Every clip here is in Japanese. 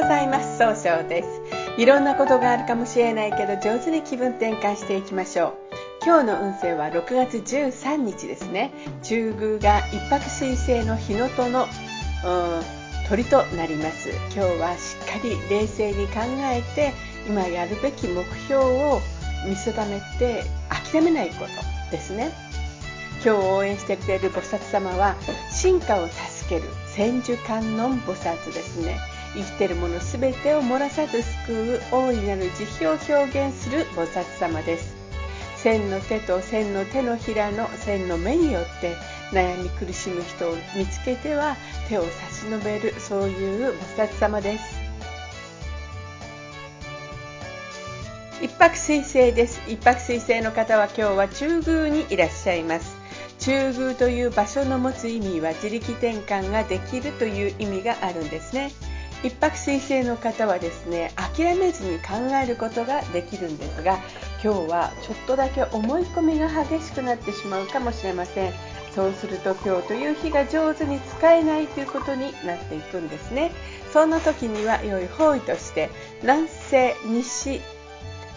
ございます。総称です。いろんなことがあるかもしれないけど上手に気分転換していきましょう。今日の運勢は6月13日ですね。中宮が一泊水星の日のとの、鳥となります。今日はしっかり冷静に考えて今やるべき目標を見定めて諦めないことですね。今日応援してくれる菩薩様は進化を助ける千手観音菩薩ですね。生きてるもの全てを漏らさず救う大いなる慈悲を表現する菩薩様です。千の手と千の手のひらの千の目によって悩み苦しむ人を見つけては手を差し伸べるそういう菩薩様です。一泊水星です。一泊水星の方は今日は中宮にいらっしゃいます。中宮という場所の持つ意味は自力転換ができるという意味があるんですね。一泊水星の方はですね諦めずに考えることができるんですが今日はちょっとだけ思い込みが激しくなってしまうかもしれません。そうすると今日という日が上手に使えないということになっていくんですね。そんな時には良い方位として南西西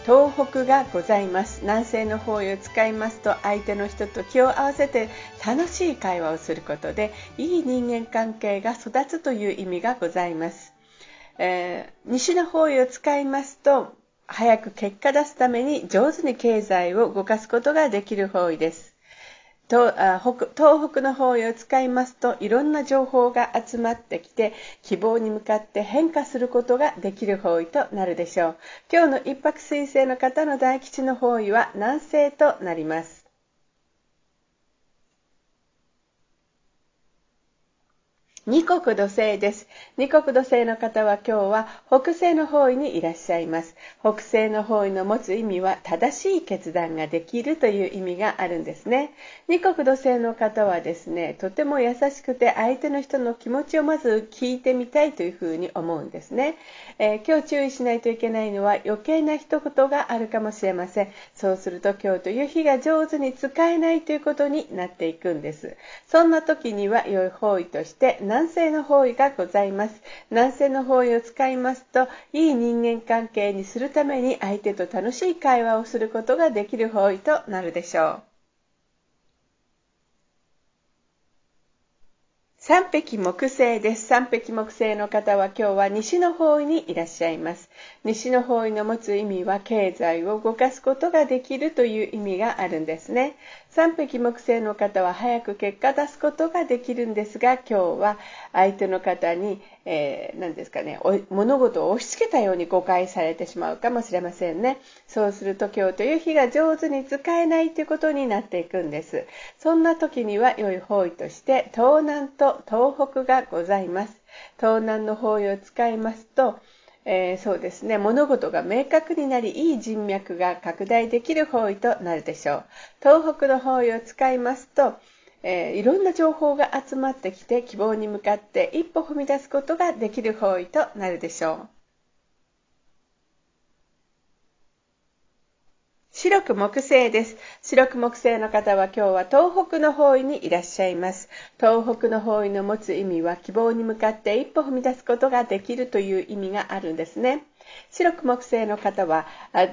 東北がございます。南西の方位を使いますと相手の人と気を合わせて楽しい会話をすることでいい人間関係が育つという意味がございます、えー、西の方位を使いますと早く結果出すために上手に経済を動かすことができる方位です。東北の方位を使いますといろんな情報が集まってきて希望に向かって変化することができる方位となるでしょう。今日の一泊水星の方の大吉の方位は南西となります。二国土星です。二国土星の方は今日は北西の方位にいらっしゃいます。北西の方位の持つ意味は正しい決断ができるという意味があるんですね。二国土星の方はですね、とても優しくて相手の人の気持ちをまず聞いてみたいというふうに思うんですね。えー、今日注意しないといけないのは余計な一言があるかもしれません。そうすると今日という日が上手に使えないということになっていくんです。そんな時には良い方位として南西の方位がございます。南西の方位を使いますと、いい人間関係にするために相手と楽しい会話をすることができる方位となるでしょう。三匹木星です。三匹木星の方は今日は西の方位にいらっしゃいます。西の方位の持つ意味は経済を動かすことができるという意味があるんですね。三匹木星の方は早く結果出すことができるんですが、今日は相手の方に、えー、何ですかね、物事を押し付けたように誤解されてしまうかもしれませんね。そうすると今日という日が上手に使えないということになっていくんです。そんな時には良い方位として東南と東北がございます。東南の方位を使いますと、えー、そうですね。物事が明確になりいい人脈が拡大できる方位となるでしょう。東北の方位を使いますと、えー、いろんな情報が集まってきて希望に向かって一歩踏み出すことができる方位となるでしょう。白く木星です。白く木星の方は今日は東北の方位にいらっしゃいます。東北の方位の持つ意味は希望に向かって一歩踏み出すことができるという意味があるんですね。白く木星の方は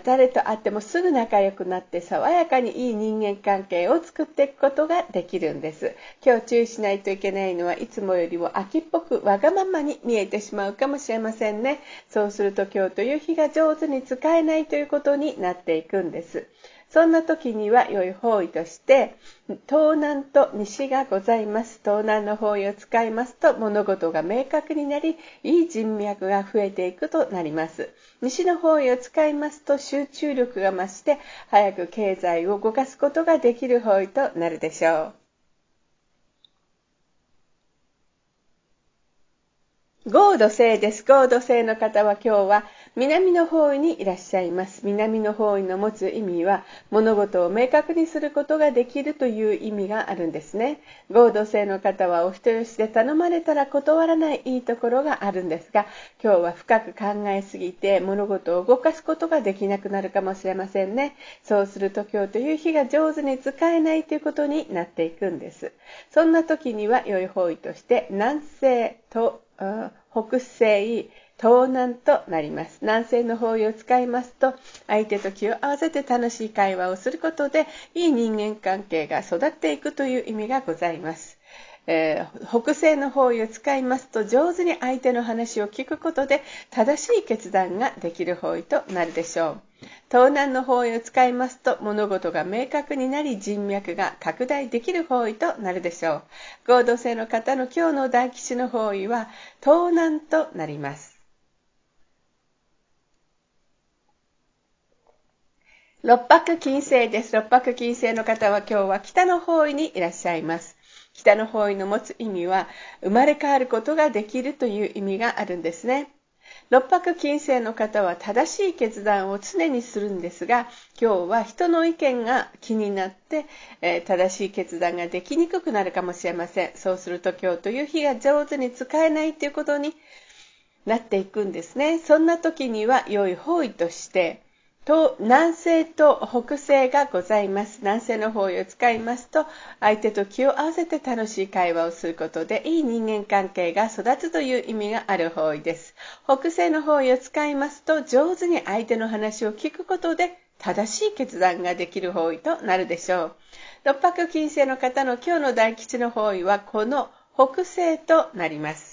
誰と会ってもすぐ仲良くなって爽やかにいい人間関係を作っていくことができるんです。今日注意しないといけないのはいつもよりも秋っぽくわがままに見えてしまうかもしれませんね。そうすると今日という日が上手に使えないということになっていくんです。そんな時には良い方位として東南と西がございます。東南の方位を使いますと物事が明確になりいい人脈が増えていくとなります。西の方位を使いますと集中力が増して早く経済を動かすことができる方位となるでしょう。ゴード星です。ゴード星の方は今日は南の方位にいらっしゃいます。南の方位の持つ意味は物事を明確にすることができるという意味があるんですね。ゴード星の方はお人よしで頼まれたら断らないいいところがあるんですが、今日は深く考えすぎて物事を動かすことができなくなるかもしれませんね。そうすると今日という日が上手に使えないということになっていくんです。そんな時には良い方位として南西と北西、盗難となります。南西の方位を使いますと、相手と気を合わせて楽しい会話をすることで、いい人間関係が育っていくという意味がございます。えー、北西の方位を使いますと上手に相手の話を聞くことで正しい決断ができる方位となるでしょう。東南の方位を使いますと物事が明確になり人脈が拡大できる方位となるでしょう。合同性の方の今日の大吉の方位は東南となります。六白金星です。六白金星の方は今日は北の方位にいらっしゃいます。北の方位の持つ意味は生まれ変わることができるという意味があるんですね。六白金星の方は正しい決断を常にするんですが、今日は人の意見が気になって、えー、正しい決断ができにくくなるかもしれません。そうすると今日という日が上手に使えないということになっていくんですね。そんな時には良い方位として、と南西と北西がございます。南西の方位を使いますと、相手と気を合わせて楽しい会話をすることで、いい人間関係が育つという意味がある方位です。北西の方位を使いますと、上手に相手の話を聞くことで、正しい決断ができる方位となるでしょう。六白金星の方の今日の大吉の方位は、この北西となります。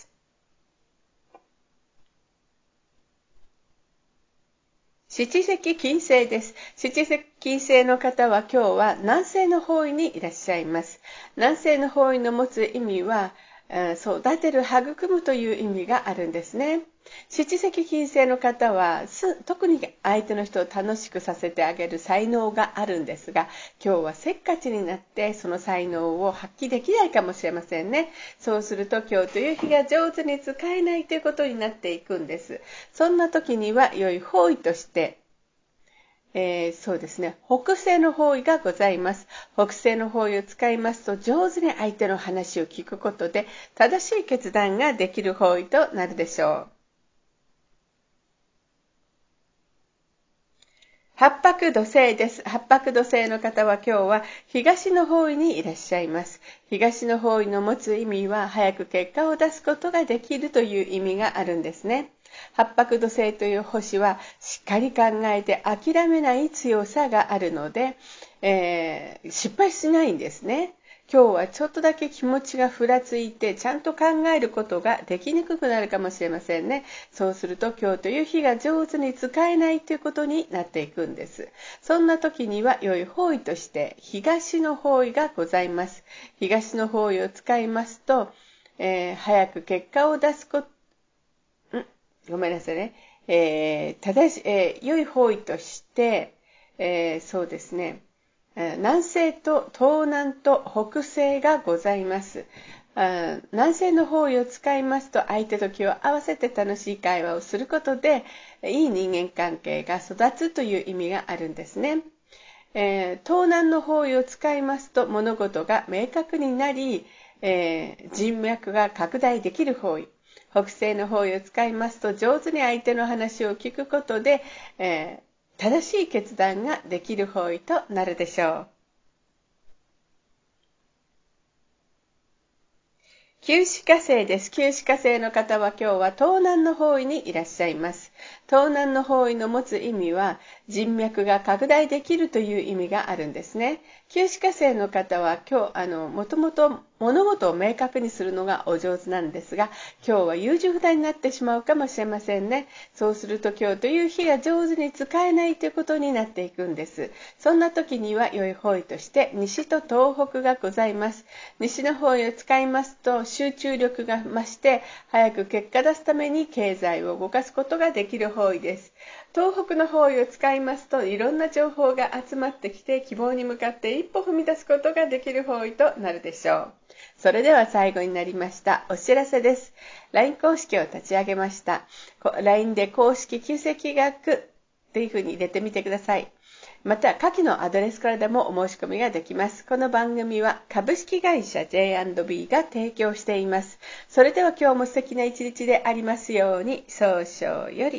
七石金星です。七石金星の方は今日は南西の方位にいらっしゃいます。南西の方位の持つ意味は、育てる、育むという意味があるんですね。七石金星の方は特に相手の人を楽しくさせてあげる才能があるんですが今日はせっかちになってその才能を発揮できないかもしれませんねそうすると今日という日が上手に使えないということになっていくんですそんな時には良い方位としてえー、そうですね。北西の方位がございます。北西の方位を使いますと、上手に相手の話を聞くことで、正しい決断ができる方位となるでしょう。八白土星です。八白土星の方は今日は東の方位にいらっしゃいます。東の方位の持つ意味は早く結果を出すことができるという意味があるんですね。八白土星という星はしっかり考えて諦めない強さがあるので、えー、失敗しないんですね。今日はちょっとだけ気持ちがふらついてちゃんと考えることができにくくなるかもしれませんね。そうすると今日という日が上手に使えないということになっていくんです。そんな時には良い方位として東の方位がございます。東の方位を使いますと、えー、早く結果を出すこと、ん？ごめんなさいね。えー、正し、えー、良い方位として、えそうですね。南西と東南と北西がございます。南西の方位を使いますと相手と気を合わせて楽しい会話をすることでいい人間関係が育つという意味があるんですね。えー、東南の方位を使いますと物事が明確になり、えー、人脈が拡大できる方位。北西の方位を使いますと上手に相手の話を聞くことで、え正しい決断ができる方位となるでしょう。旧死火星です。旧死火星の方は今日は東南の方位にいらっしゃいます。東南の方位の持つ意味は人脈が拡大できるという意味があるんですね。旧歯科生の方は今日、あの、もともと物事を明確にするのがお上手なんですが、今日は優柔不断になってしまうかもしれませんね。そうすると今日という日が上手に使えないということになっていくんです。そんな時には良い方位として西と東北がございます。西の方位を使いますと集中力が増して早く結果出すために経済を動かすことができきる方位です。東北の方位を使いますといろんな情報が集まってきて希望に向かって一歩踏み出すことができる方位となるでしょう。それでは最後になりました。お知らせです。LINE 公式を立ち上げました。LINE で公式旧石学っていうふうに入れてみてください。また、下記のアドレスからでもお申し込みができます。この番組は株式会社 J&B が提供しています。それでは今日も素敵な一日でありますように、早々より。